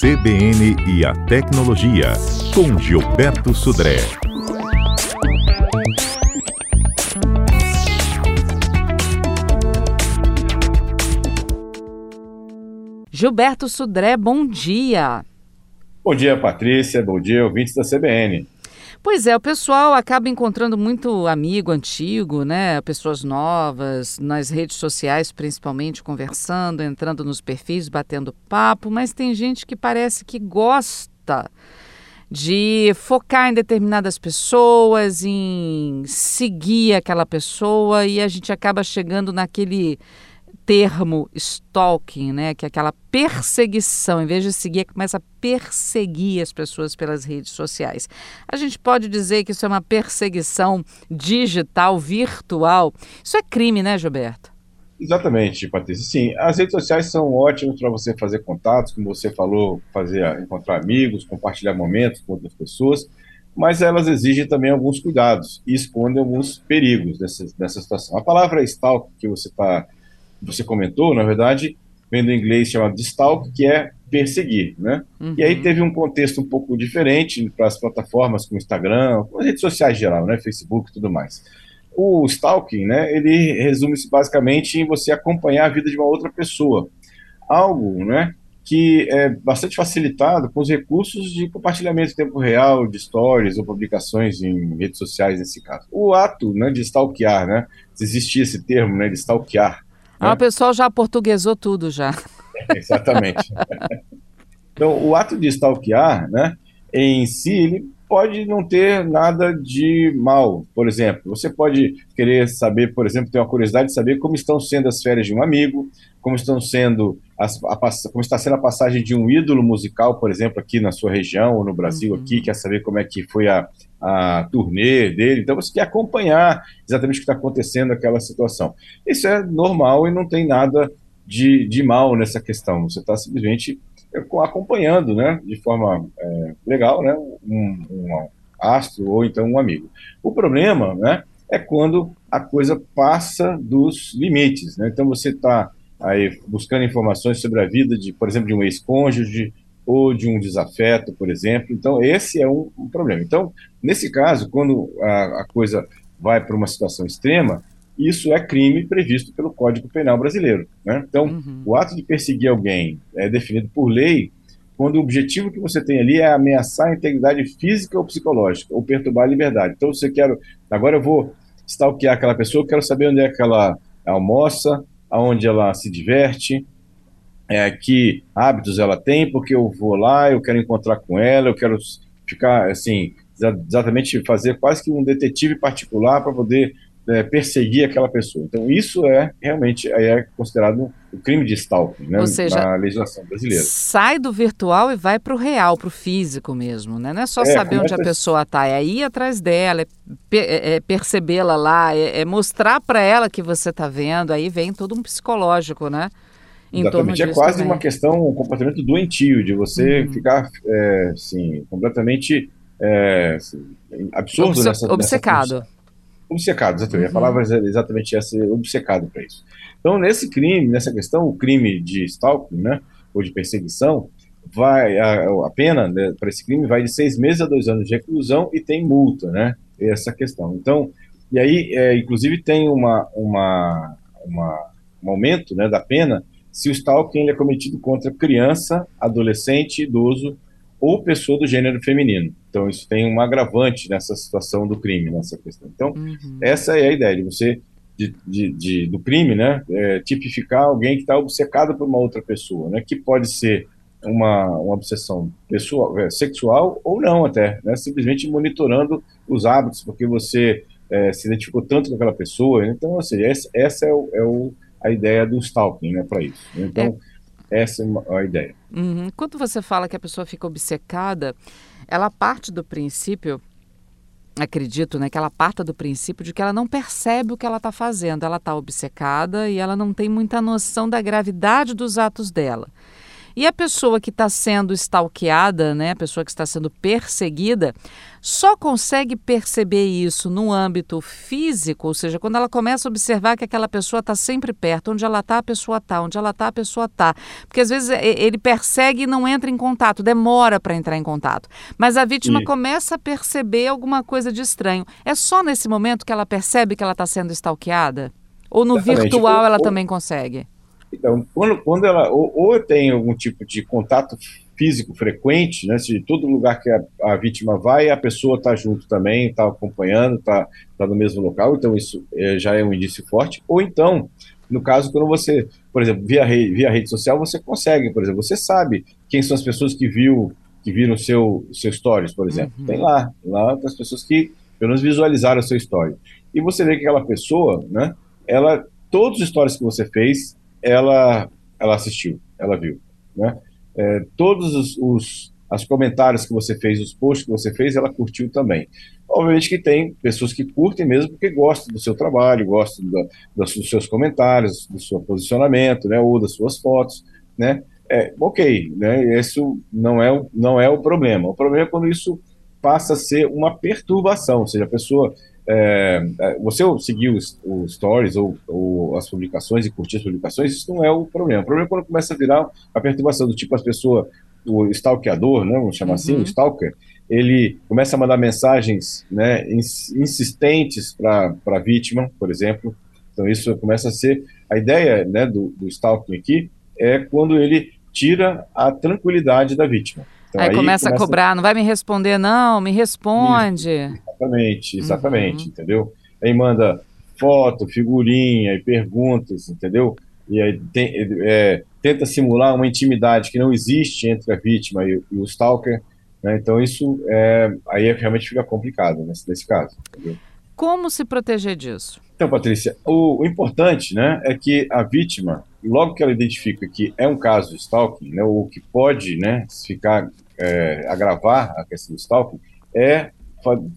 CBN e a Tecnologia, com Gilberto Sudré. Gilberto Sudré, bom dia. Bom dia, Patrícia. Bom dia, ouvintes da CBN. Pois é, o pessoal acaba encontrando muito amigo antigo, né? Pessoas novas, nas redes sociais principalmente, conversando, entrando nos perfis, batendo papo, mas tem gente que parece que gosta de focar em determinadas pessoas, em seguir aquela pessoa e a gente acaba chegando naquele termo stalking, né, que é aquela perseguição, em vez de seguir, começa a perseguir as pessoas pelas redes sociais. A gente pode dizer que isso é uma perseguição digital, virtual. Isso é crime, né, Gilberto? Exatamente, Patrícia. Sim, as redes sociais são ótimas para você fazer contatos, como você falou, fazer encontrar amigos, compartilhar momentos com outras pessoas, mas elas exigem também alguns cuidados e escondem alguns perigos dessa, dessa situação. A palavra stalk que você está você comentou, na verdade, vem do inglês chamado stalk, que é perseguir, né? Uhum. E aí teve um contexto um pouco diferente para as plataformas como Instagram, as redes sociais em geral, né? Facebook e tudo mais. O stalking, né? Ele resume-se basicamente em você acompanhar a vida de uma outra pessoa. Algo, né? Que é bastante facilitado com os recursos de compartilhamento em tempo real, de stories ou publicações em redes sociais, nesse caso. O ato né, de stalkear, né? Se existia esse termo, né? De stalkear, ah, o pessoal já portuguesou tudo já. exatamente. então, o ato de stalkear, né, em si, ele pode não ter nada de mal. Por exemplo, você pode querer saber, por exemplo, ter uma curiosidade de saber como estão sendo as férias de um amigo, como estão sendo as, a, como está sendo a passagem de um ídolo musical, por exemplo, aqui na sua região ou no Brasil uhum. aqui, quer saber como é que foi a, a turnê dele, então você quer acompanhar exatamente o que está acontecendo naquela situação. Isso é normal e não tem nada de, de mal nessa questão, você está simplesmente é, acompanhando, né, de forma é, legal, né, um, um astro ou então um amigo. O problema, né, é quando a coisa passa dos limites, né, então você está aí buscando informações sobre a vida de, por exemplo, de um ex-cônjuge, ou de um desafeto, por exemplo. Então, esse é um, um problema. Então, nesse caso, quando a, a coisa vai para uma situação extrema, isso é crime previsto pelo Código Penal brasileiro. Né? Então, uhum. o ato de perseguir alguém é definido por lei quando o objetivo que você tem ali é ameaçar a integridade física ou psicológica, ou perturbar a liberdade. Então, você quer. Agora eu vou stalkear aquela pessoa, quero saber onde é que ela almoça, aonde ela se diverte, é, que hábitos ela tem, porque eu vou lá, eu quero encontrar com ela, eu quero ficar, assim, exatamente fazer quase que um detetive particular para poder é, perseguir aquela pessoa. Então, isso é realmente é considerado o um crime de stalking né, Ou seja, na legislação brasileira. Sai do virtual e vai para o real, para o físico mesmo. Né? Não é só é, saber onde a pessoa está, é ir atrás dela, é, é, é percebê-la lá, é, é mostrar para ela que você está vendo. Aí vem todo um psicológico, né? Exatamente, é quase também. uma questão, um comportamento doentio, de você uhum. ficar, é, assim, completamente é, assim, absurdo Obce nessa, Obcecado. Nessa obcecado, exatamente. Uhum. A palavra é exatamente essa, obcecado para isso. Então, nesse crime, nessa questão, o crime de stalking, né, ou de perseguição, vai a, a pena né, para esse crime vai de seis meses a dois anos de reclusão e tem multa, né? Essa questão. Então, e aí, é, inclusive, tem uma, uma, uma, um aumento né, da pena se o stalking é cometido contra criança, adolescente, idoso ou pessoa do gênero feminino. Então, isso tem um agravante nessa situação do crime, nessa questão. Então, uhum. essa é a ideia de você, de, de, de do crime, né, é, tipificar alguém que está obcecado por uma outra pessoa, né, que pode ser uma, uma obsessão pessoal, é, sexual ou não até, né, simplesmente monitorando os hábitos, porque você é, se identificou tanto com aquela pessoa. Então, ou seja, essa, essa é o, é o a ideia do stalking, né, para isso. Então, é. essa é a ideia. Uhum. Quando você fala que a pessoa fica obcecada, ela parte do princípio acredito, né, que ela parta do princípio de que ela não percebe o que ela está fazendo. Ela está obcecada e ela não tem muita noção da gravidade dos atos dela. E a pessoa que está sendo stalkeada, né, a pessoa que está sendo perseguida, só consegue perceber isso no âmbito físico, ou seja, quando ela começa a observar que aquela pessoa está sempre perto, onde ela está, a pessoa está, onde ela está, a pessoa está. Porque às vezes ele persegue e não entra em contato, demora para entrar em contato. Mas a vítima começa a perceber alguma coisa de estranho. É só nesse momento que ela percebe que ela está sendo stalkeada? Ou no Exatamente. virtual ela ou, também consegue? Então, quando, quando ela ou, ou tem algum tipo de contato físico frequente, né, se todo lugar que a, a vítima vai, a pessoa está junto também, está acompanhando, está tá no mesmo local, então isso é, já é um indício forte. Ou então, no caso, quando você, por exemplo, via, rede, via rede social, você consegue, por exemplo, você sabe quem são as pessoas que viu que viram seu, seu stories, por exemplo. Uhum. Tem lá, lá as pessoas que pelo menos visualizaram o seu story. E você vê que aquela pessoa, né, ela, todos os stories que você fez, ela, ela assistiu, ela viu, né? É, todos os, os as comentários que você fez, os posts que você fez, ela curtiu também. Obviamente que tem pessoas que curtem mesmo porque gostam do seu trabalho, gostam da, dos seus comentários, do seu posicionamento, né, ou das suas fotos, né? É, ok, né? Isso não é, não é o problema. O problema é quando isso passa a ser uma perturbação, ou seja, a pessoa é, é, você seguir os, os stories ou, ou, as publicações e curtir as publicações, isso não é o problema. O problema é quando começa a virar a perturbação do tipo as pessoas, o stalkeador, né, vamos chamar assim, uhum. assim, o stalker, ele começa a mandar mensagens né, insistentes para a vítima, por exemplo. Então isso começa a ser a ideia né, do, do stalking aqui é quando ele tira a tranquilidade da vítima. Então, aí, aí começa, começa, a cobrar, não vai me responder, não, me responde. Exatamente, exatamente, uhum. entendeu? Aí manda foto, figurinha e perguntas, entendeu? E aí tem, é, tenta simular uma intimidade que não existe entre a vítima e, e o stalker. Né? Então isso é, aí é, realmente fica complicado nesse, nesse caso. Entendeu? Como se proteger disso? Então, Patrícia, o, o, importante né, é que a vítima, logo que ela identifica que é um caso de stalking, né, ou que pode né, ficar, é, agravar a questão do stalking, é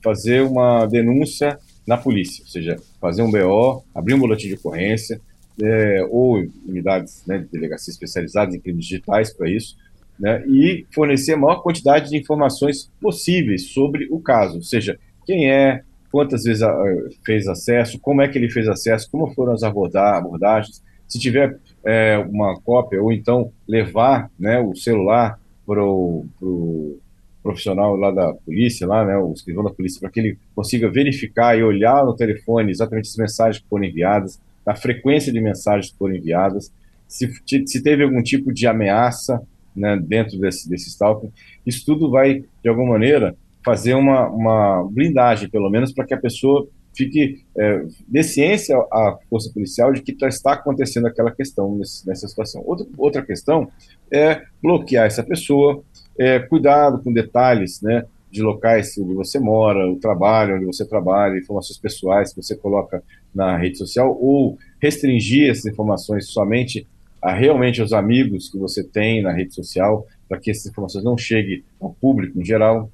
fazer uma denúncia na polícia, ou seja, fazer um BO, abrir um boletim de ocorrência, é, ou unidades né, de delegacia especializadas em crimes digitais para isso, né, e fornecer a maior quantidade de informações possíveis sobre o caso, ou seja, quem é, quantas vezes ah, fez acesso, como é que ele fez acesso, como foram as abordagens, se tiver é, uma cópia, ou então levar né, o celular para o profissional lá da polícia, lá, né, o escrivão da polícia, para que ele consiga verificar e olhar no telefone exatamente as mensagens que foram enviadas, a frequência de mensagens que foram enviadas, se, se teve algum tipo de ameaça né, dentro desse, desse stalking, isso tudo vai, de alguma maneira, fazer uma, uma blindagem, pelo menos, para que a pessoa fique é, dê ciência à força policial de que está acontecendo aquela questão nesse, nessa situação. Outra, outra questão é bloquear essa pessoa, é, cuidado com detalhes, né, de locais onde você mora, o trabalho onde você trabalha, informações pessoais que você coloca na rede social, ou restringir essas informações somente a realmente aos amigos que você tem na rede social, para que essas informações não cheguem ao público em geral.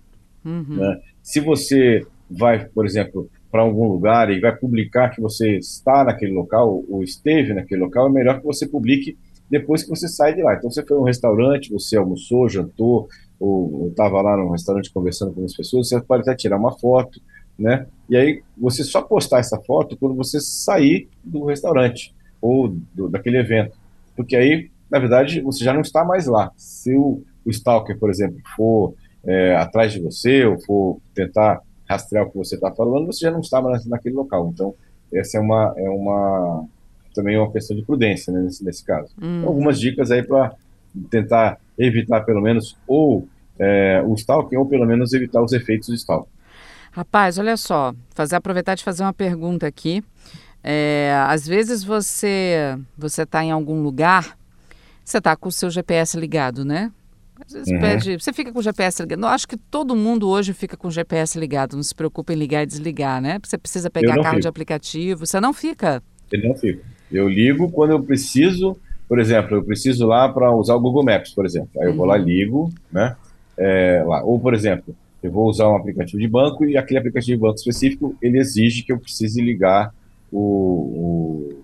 Uhum. Né? Se você vai, por exemplo, para algum lugar e vai publicar que você está naquele local ou esteve naquele local, é melhor que você publique depois que você sai de lá. Então, você foi a um restaurante, você almoçou, jantou, ou estava lá no restaurante conversando com as pessoas, você pode até tirar uma foto, né? E aí, você só postar essa foto quando você sair do restaurante ou do, daquele evento. Porque aí, na verdade, você já não está mais lá. Se o, o stalker, por exemplo, for é, atrás de você ou for tentar rastrear o que você está falando, você já não estava naquele local. Então, essa é uma, é uma também é uma questão de prudência né, nesse, nesse caso. Hum. algumas dicas aí para tentar evitar pelo menos ou é, o stalking ou pelo menos evitar os efeitos do stalking. Rapaz, olha só, fazer aproveitar de fazer uma pergunta aqui. É, às vezes você você está em algum lugar, você está com o seu GPS ligado, né? Às vezes uhum. pede, você fica com o GPS ligado. Eu acho que todo mundo hoje fica com o GPS ligado, não se preocupa em ligar e desligar, né? Você precisa pegar carro fico. de aplicativo, você não fica. Eu não fico. Eu ligo quando eu preciso, por exemplo, eu preciso lá para usar o Google Maps, por exemplo. Aí eu vou lá, uhum. ligo, né? É, lá. Ou, por exemplo, eu vou usar um aplicativo de banco e aquele aplicativo de banco específico, ele exige que eu precise ligar o, o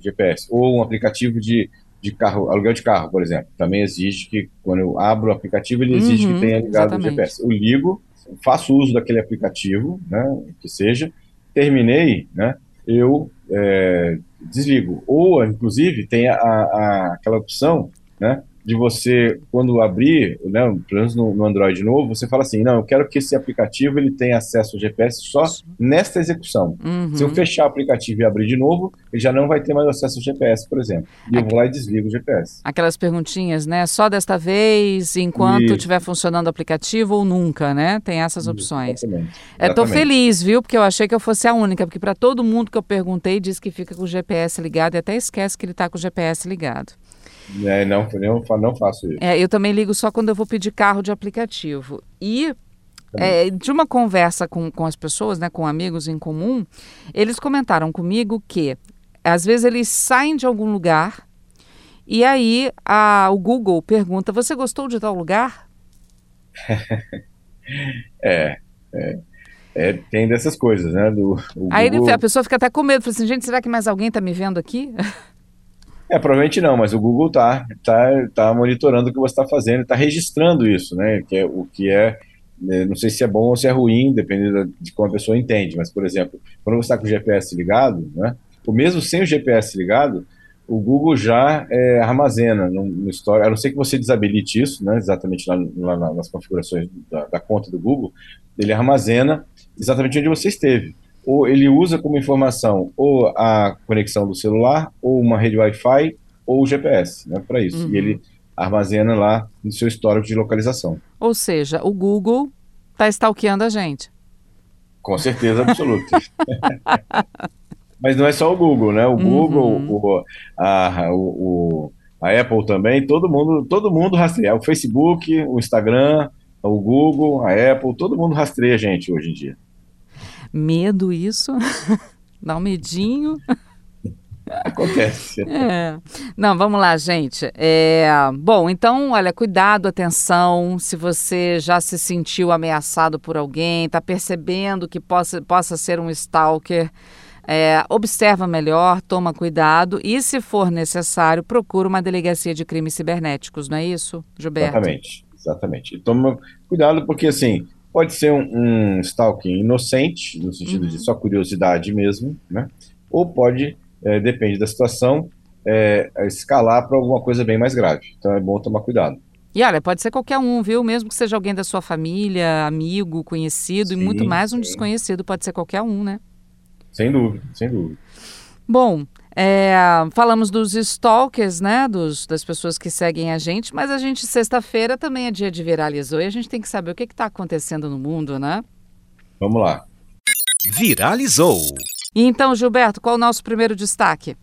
GPS. Ou um aplicativo de, de carro, aluguel de carro, por exemplo, também exige que, quando eu abro o aplicativo, ele exige uhum, que tenha ligado exatamente. o GPS. Eu ligo, faço uso daquele aplicativo, né, que seja, terminei, né, eu é, desligo. Ou, inclusive, tem a, a, aquela opção, né, de você, quando abrir, né, pelo menos no, no, Android novo, você fala assim, não, eu quero que esse aplicativo ele tenha acesso ao GPS só nesta execução. Uhum. Se eu fechar o aplicativo e abrir de novo, ele já não vai ter mais acesso ao GPS, por exemplo. E eu vou lá e desligo o GPS. Aquelas perguntinhas, né? Só desta vez, enquanto estiver funcionando o aplicativo ou nunca, né? Tem essas opções. Exatamente. Estou é, feliz, viu? Porque eu achei que eu fosse a única, porque para todo mundo que eu perguntei diz que fica com o GPS ligado e até esquece que ele está com o GPS ligado. É, não, não, não faço isso. É, eu também ligo só quando eu vou pedir carro de aplicativo. E é, de uma conversa com, com as pessoas, né, com amigos em comum, eles comentaram comigo que às vezes eles saem de algum lugar e aí a, o Google pergunta: Você gostou de tal lugar? é, é, é, tem dessas coisas, né? Do, aí Google... a pessoa fica até com medo, fala assim: Gente, será que mais alguém está me vendo aqui? É, provavelmente não, mas o Google tá, tá, tá monitorando o que você está fazendo, está registrando isso, né? Que é, o que é, né, não sei se é bom ou se é ruim, dependendo de como a pessoa entende, mas, por exemplo, quando você está com o GPS ligado, né? Mesmo sem o GPS ligado, o Google já é, armazena no, no Store, a não ser que você desabilite isso, né? Exatamente lá, lá nas configurações da, da conta do Google, ele armazena exatamente onde você esteve ou ele usa como informação ou a conexão do celular, ou uma rede Wi-Fi, ou o GPS, né, para isso. Uhum. E ele armazena lá no seu histórico de localização. Ou seja, o Google está stalkeando a gente. Com certeza absoluta. Mas não é só o Google, né? O uhum. Google, o, a, o, a Apple também, todo mundo, todo mundo rastreia. O Facebook, o Instagram, o Google, a Apple, todo mundo rastreia a gente hoje em dia medo isso? Dá um medinho. Acontece. É. Não, vamos lá, gente. É, bom, então, olha, cuidado, atenção. Se você já se sentiu ameaçado por alguém, está percebendo que possa, possa ser um stalker, é, observa melhor, toma cuidado e, se for necessário, procura uma delegacia de crimes cibernéticos, não é isso, Gilberto? Exatamente, exatamente. E toma cuidado porque, assim, Pode ser um, um stalking inocente, no sentido uhum. de só curiosidade mesmo, né? Ou pode, é, depende da situação, é, escalar para alguma coisa bem mais grave. Então é bom tomar cuidado. E olha, pode ser qualquer um, viu? Mesmo que seja alguém da sua família, amigo, conhecido sim, e muito mais um sim. desconhecido, pode ser qualquer um, né? Sem dúvida, sem dúvida. Bom, é, falamos dos stalkers, né? Dos, das pessoas que seguem a gente, mas a gente, sexta-feira, também é dia de viralizou e a gente tem que saber o que está acontecendo no mundo, né? Vamos lá. Viralizou. Então, Gilberto, qual o nosso primeiro destaque?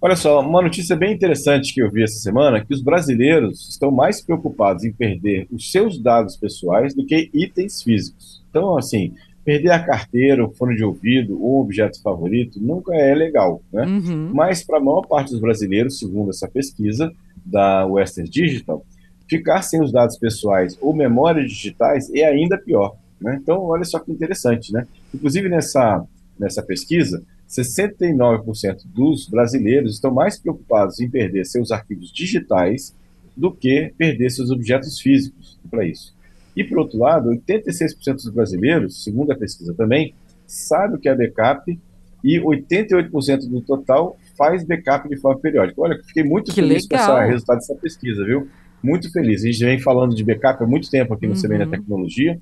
Olha só, uma notícia bem interessante que eu vi essa semana, que os brasileiros estão mais preocupados em perder os seus dados pessoais do que itens físicos. Então, assim, perder a carteira, o fone de ouvido, ou objeto favorito, nunca é legal, né? Uhum. Mas para a maior parte dos brasileiros, segundo essa pesquisa da Western Digital, ficar sem os dados pessoais ou memórias digitais é ainda pior, né? Então, olha só que interessante, né? Inclusive nessa, nessa pesquisa, 69% dos brasileiros estão mais preocupados em perder seus arquivos digitais do que perder seus objetos físicos para isso. E, por outro lado, 86% dos brasileiros, segundo a pesquisa também, sabe o que é backup e 88% do total faz backup de forma periódica. Olha, fiquei muito que feliz legal. com o resultado dessa pesquisa, viu? Muito feliz. A gente vem falando de backup há muito tempo aqui no uhum. CBN da Tecnologia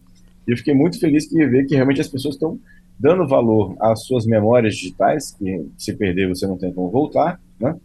e eu fiquei muito feliz de ver que realmente as pessoas estão dando valor às suas memórias digitais, que se perder você não tem como voltar, né?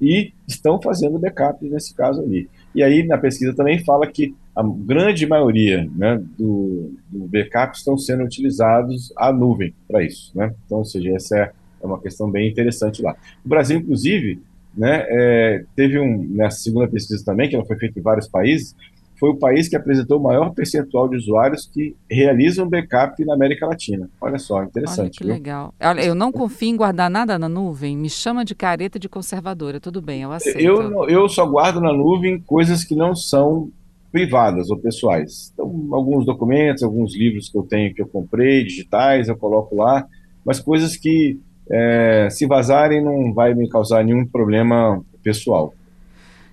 E estão fazendo backup nesse caso ali. E aí na pesquisa também fala que a grande maioria né, do, do backup estão sendo utilizados a nuvem para isso. Né? Então, ou seja, essa é, é uma questão bem interessante lá. O Brasil, inclusive, né, é, teve um, nessa segunda pesquisa também, que ela foi feita em vários países, foi o país que apresentou o maior percentual de usuários que realizam backup na América Latina. Olha só, interessante. Olha que viu? legal. Olha, eu não confio em guardar nada na nuvem. Me chama de careta de conservadora. Tudo bem, eu aceito. Eu, eu só guardo na nuvem coisas que não são privadas ou pessoais. Então, alguns documentos, alguns livros que eu tenho que eu comprei, digitais, eu coloco lá, mas coisas que é, se vazarem não vai me causar nenhum problema pessoal.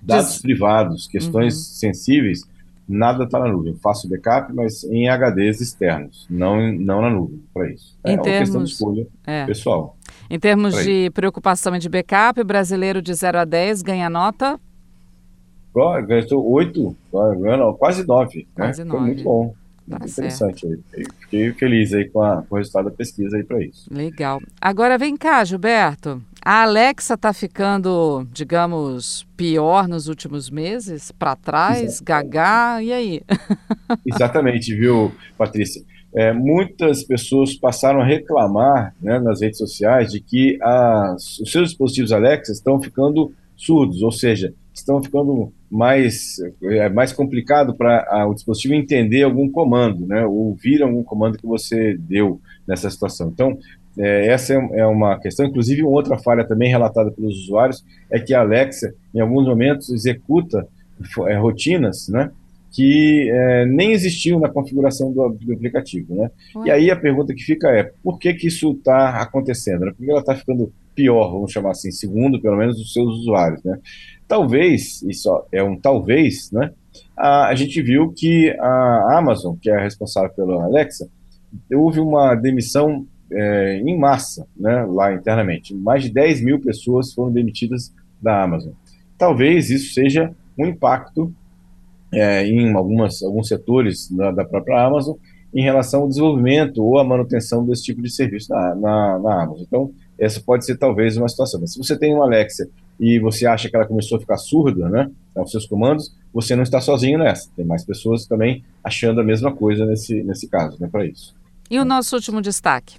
Dados privados, questões uhum. sensíveis, nada está na nuvem. Eu faço backup, mas em HDs externos, não, não na nuvem para isso. Em é termos... uma questão de escolha é. pessoal. Em termos de preocupação e de backup, o brasileiro de 0 a 10 ganha nota? Ganhou 8, quase 9. Quase né? 9. Foi muito bom. Tá interessante. Aí. Fiquei feliz aí com, a, com o resultado da pesquisa aí para isso. Legal. Agora vem cá, Gilberto. A Alexa está ficando, digamos, pior nos últimos meses? Para trás? Gagá? E aí? Exatamente, viu, Patrícia? É, muitas pessoas passaram a reclamar né, nas redes sociais de que as, os seus dispositivos Alexa estão ficando surdos, ou seja, estão ficando mais, é, mais complicado para o dispositivo entender algum comando, né, ou ouvir algum comando que você deu nessa situação. Então, é, essa é, é uma questão. Inclusive, uma outra falha também relatada pelos usuários é que a Alexa, em alguns momentos, executa é, rotinas, né, que é, nem existiam na configuração do, do aplicativo, né? E aí a pergunta que fica é, por que que isso está acontecendo? Por que ela está ficando pior, vamos chamar assim, segundo pelo menos os seus usuários, né? Talvez, isso é um talvez, né? A, a gente viu que a Amazon, que é responsável pela Alexa, houve uma demissão é, em massa, né, lá internamente. Mais de 10 mil pessoas foram demitidas da Amazon. Talvez isso seja um impacto é, em algumas, alguns setores da, da, própria Amazon em relação ao desenvolvimento ou à manutenção desse tipo de serviço na, na, na Amazon. Então, essa pode ser talvez uma situação. Mas se você tem uma Alexa e você acha que ela começou a ficar surda, né, aos seus comandos, você não está sozinho nessa. Tem mais pessoas também achando a mesma coisa nesse, nesse caso, né, para isso. E o nosso último destaque?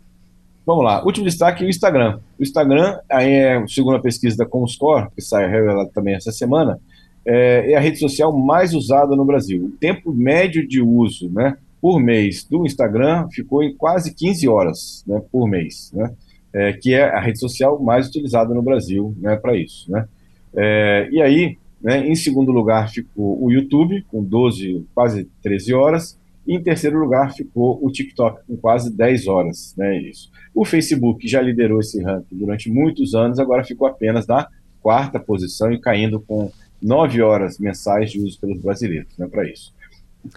Vamos lá, último destaque o Instagram. O Instagram, aí é, segundo a pesquisa da Comscore, que sai revelada também essa semana, é, é, a rede social mais usada no Brasil. O tempo médio de uso né, por mês do Instagram ficou em quase 15 horas né, por mês, né, é, que é a rede social mais utilizada no Brasil né, para isso. Né. É, e aí, né, em segundo lugar ficou o YouTube, com 12, quase 13 horas, e em terceiro lugar ficou o TikTok, com quase 10 horas. Né, isso. O Facebook já liderou esse ranking durante muitos anos, agora ficou apenas na quarta posição e caindo com nove horas mensais de uso pelos brasileiros, né, para isso.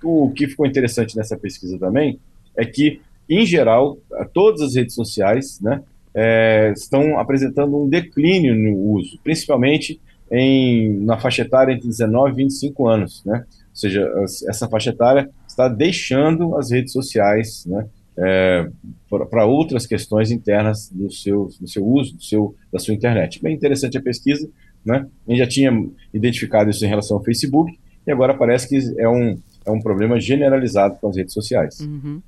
O que ficou interessante nessa pesquisa também é que, em geral, todas as redes sociais né, é, estão apresentando um declínio no uso, principalmente em, na faixa etária entre 19 e 25 anos. Né? Ou seja, essa faixa etária está deixando as redes sociais né, é, para outras questões internas do seu, do seu uso, do seu, da sua internet. Bem interessante a pesquisa, né? A gente já tinha identificado isso em relação ao Facebook e agora parece que é um, é um problema generalizado com as redes sociais. Uhum.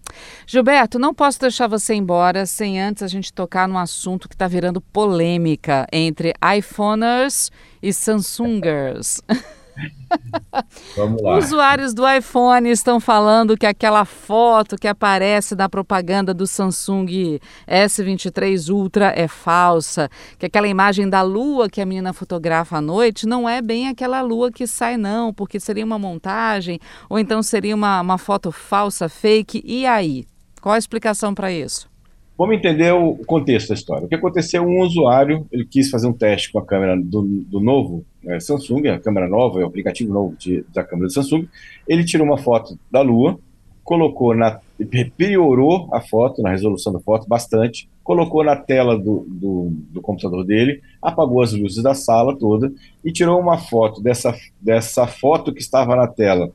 Gilberto, não posso deixar você embora sem antes a gente tocar num assunto que está virando polêmica entre iPhoners e Samsungers. Vamos lá. Usuários do iPhone estão falando que aquela foto que aparece na propaganda do Samsung S23 Ultra é falsa, que aquela imagem da lua que a menina fotografa à noite não é bem aquela lua que sai, não, porque seria uma montagem, ou então seria uma, uma foto falsa, fake. E aí? Qual a explicação para isso? Vamos entender o contexto da história. O que aconteceu? Um usuário ele quis fazer um teste com a câmera do, do novo é, Samsung, a câmera nova, o aplicativo novo de, da câmera do Samsung. Ele tirou uma foto da Lua, colocou na. piorou a foto, na resolução da foto, bastante, colocou na tela do, do, do, computador dele, apagou as luzes da sala toda e tirou uma foto dessa, dessa foto que estava na tela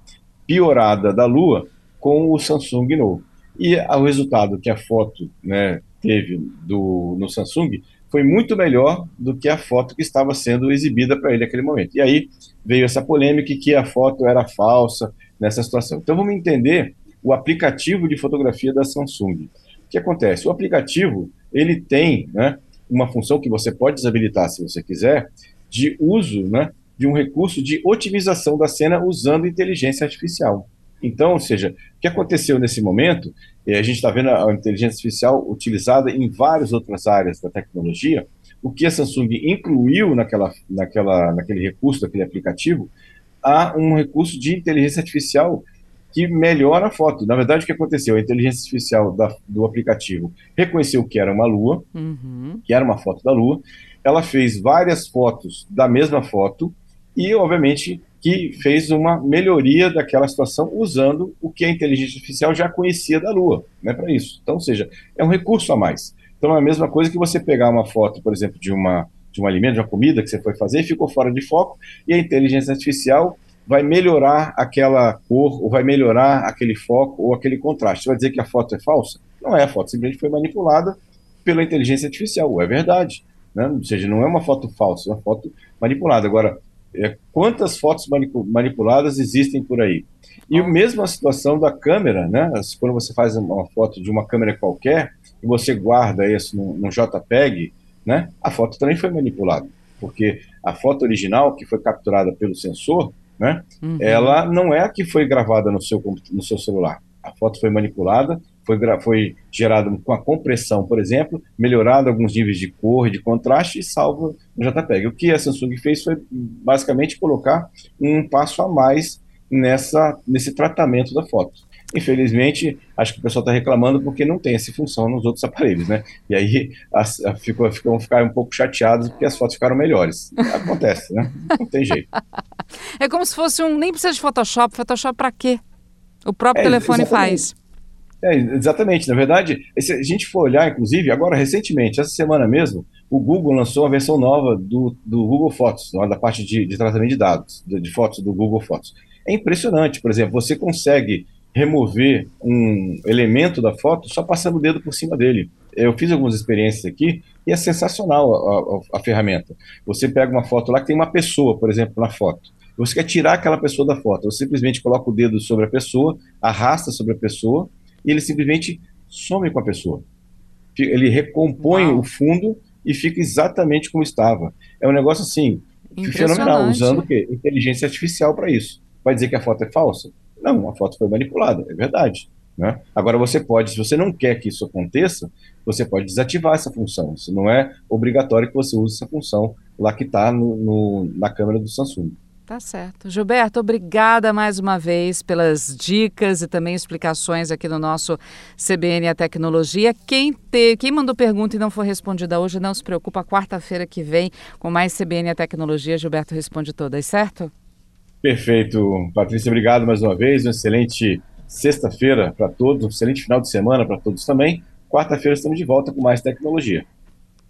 piorada da Lua com o Samsung novo. E o resultado que a foto né, teve do, no Samsung foi muito melhor do que a foto que estava sendo exibida para ele naquele momento. E aí veio essa polêmica que a foto era falsa nessa situação. Então vamos entender o aplicativo de fotografia da Samsung. O que acontece? O aplicativo ele tem né, uma função que você pode desabilitar se você quiser, de uso né, de um recurso de otimização da cena usando inteligência artificial. Então, ou seja, o que aconteceu nesse momento, e a gente está vendo a inteligência artificial utilizada em várias outras áreas da tecnologia, o que a Samsung incluiu naquela, naquela, naquele recurso, daquele aplicativo, há um recurso de inteligência artificial que melhora a foto. Na verdade, o que aconteceu? A inteligência artificial da, do aplicativo reconheceu que era uma lua, uhum. que era uma foto da lua, ela fez várias fotos da mesma foto, e, obviamente, que fez uma melhoria daquela situação usando o que a inteligência artificial já conhecia da Lua, né, para isso. Então, ou seja, é um recurso a mais. Então, é a mesma coisa que você pegar uma foto, por exemplo, de uma de um alimento, de uma comida que você foi fazer e ficou fora de foco, e a inteligência artificial vai melhorar aquela cor, ou vai melhorar aquele foco, ou aquele contraste. Você vai dizer que a foto é falsa? Não é, a foto simplesmente foi manipulada pela inteligência artificial, é verdade. Né? Ou seja, não é uma foto falsa, é uma foto manipulada. Agora, é, quantas fotos manipuladas existem por aí? E a mesma situação da câmera, né? Quando você faz uma foto de uma câmera qualquer e você guarda isso num, num JPEG, né? A foto também foi manipulada, porque a foto original que foi capturada pelo sensor, né? Uhum. Ela não é a que foi gravada no seu no seu celular. A foto foi manipulada foi, foi gerado com a compressão, por exemplo, melhorado alguns níveis de cor, de contraste e salvo no JPEG. O que a Samsung fez foi basicamente colocar um passo a mais nessa, nesse tratamento da foto. Infelizmente, acho que o pessoal está reclamando porque não tem essa função nos outros aparelhos, né? E aí as, a, ficou, ficam ficar um pouco chateados porque as fotos ficaram melhores. Acontece, né? Não tem jeito. É como se fosse um. Nem precisa de Photoshop. Photoshop para quê? O próprio é, telefone exatamente. faz. É, exatamente. Na verdade, se a gente for olhar, inclusive, agora recentemente, essa semana mesmo, o Google lançou a versão nova do, do Google Fotos, da parte de, de tratamento de dados, de, de, fotos do Google Fotos. É impressionante, por exemplo, você consegue remover um elemento da foto só passando o dedo por cima dele. Eu fiz algumas experiências aqui e é sensacional a, a, a ferramenta. Você pega uma foto lá que tem uma pessoa, por exemplo, na foto. Você quer tirar aquela pessoa da foto, você simplesmente coloca o dedo sobre a pessoa, arrasta sobre a pessoa e ele simplesmente some com a pessoa. Ele recompõe Uau. o fundo e fica exatamente como estava. É um negócio assim, fenomenal, usando o quê? Inteligência artificial para isso. Vai dizer que a foto é falsa? Não, a foto foi manipulada, é verdade. Né? Agora você pode, se você não quer que isso aconteça, você pode desativar essa função. Isso não é obrigatório que você use essa função lá que está na câmera do Samsung. Tá certo. Gilberto, obrigada mais uma vez pelas dicas e também explicações aqui no nosso CBN A Tecnologia. Quem, te, quem mandou pergunta e não foi respondida hoje, não se preocupa, quarta-feira que vem, com mais CBN A Tecnologia, Gilberto responde todas, certo? Perfeito. Patrícia, obrigado mais uma vez. Uma excelente sexta-feira para todos, um excelente final de semana para todos também. Quarta-feira estamos de volta com mais tecnologia.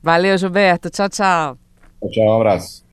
Valeu, Gilberto. Tchau, tchau. Tchau, tchau. Um abraço.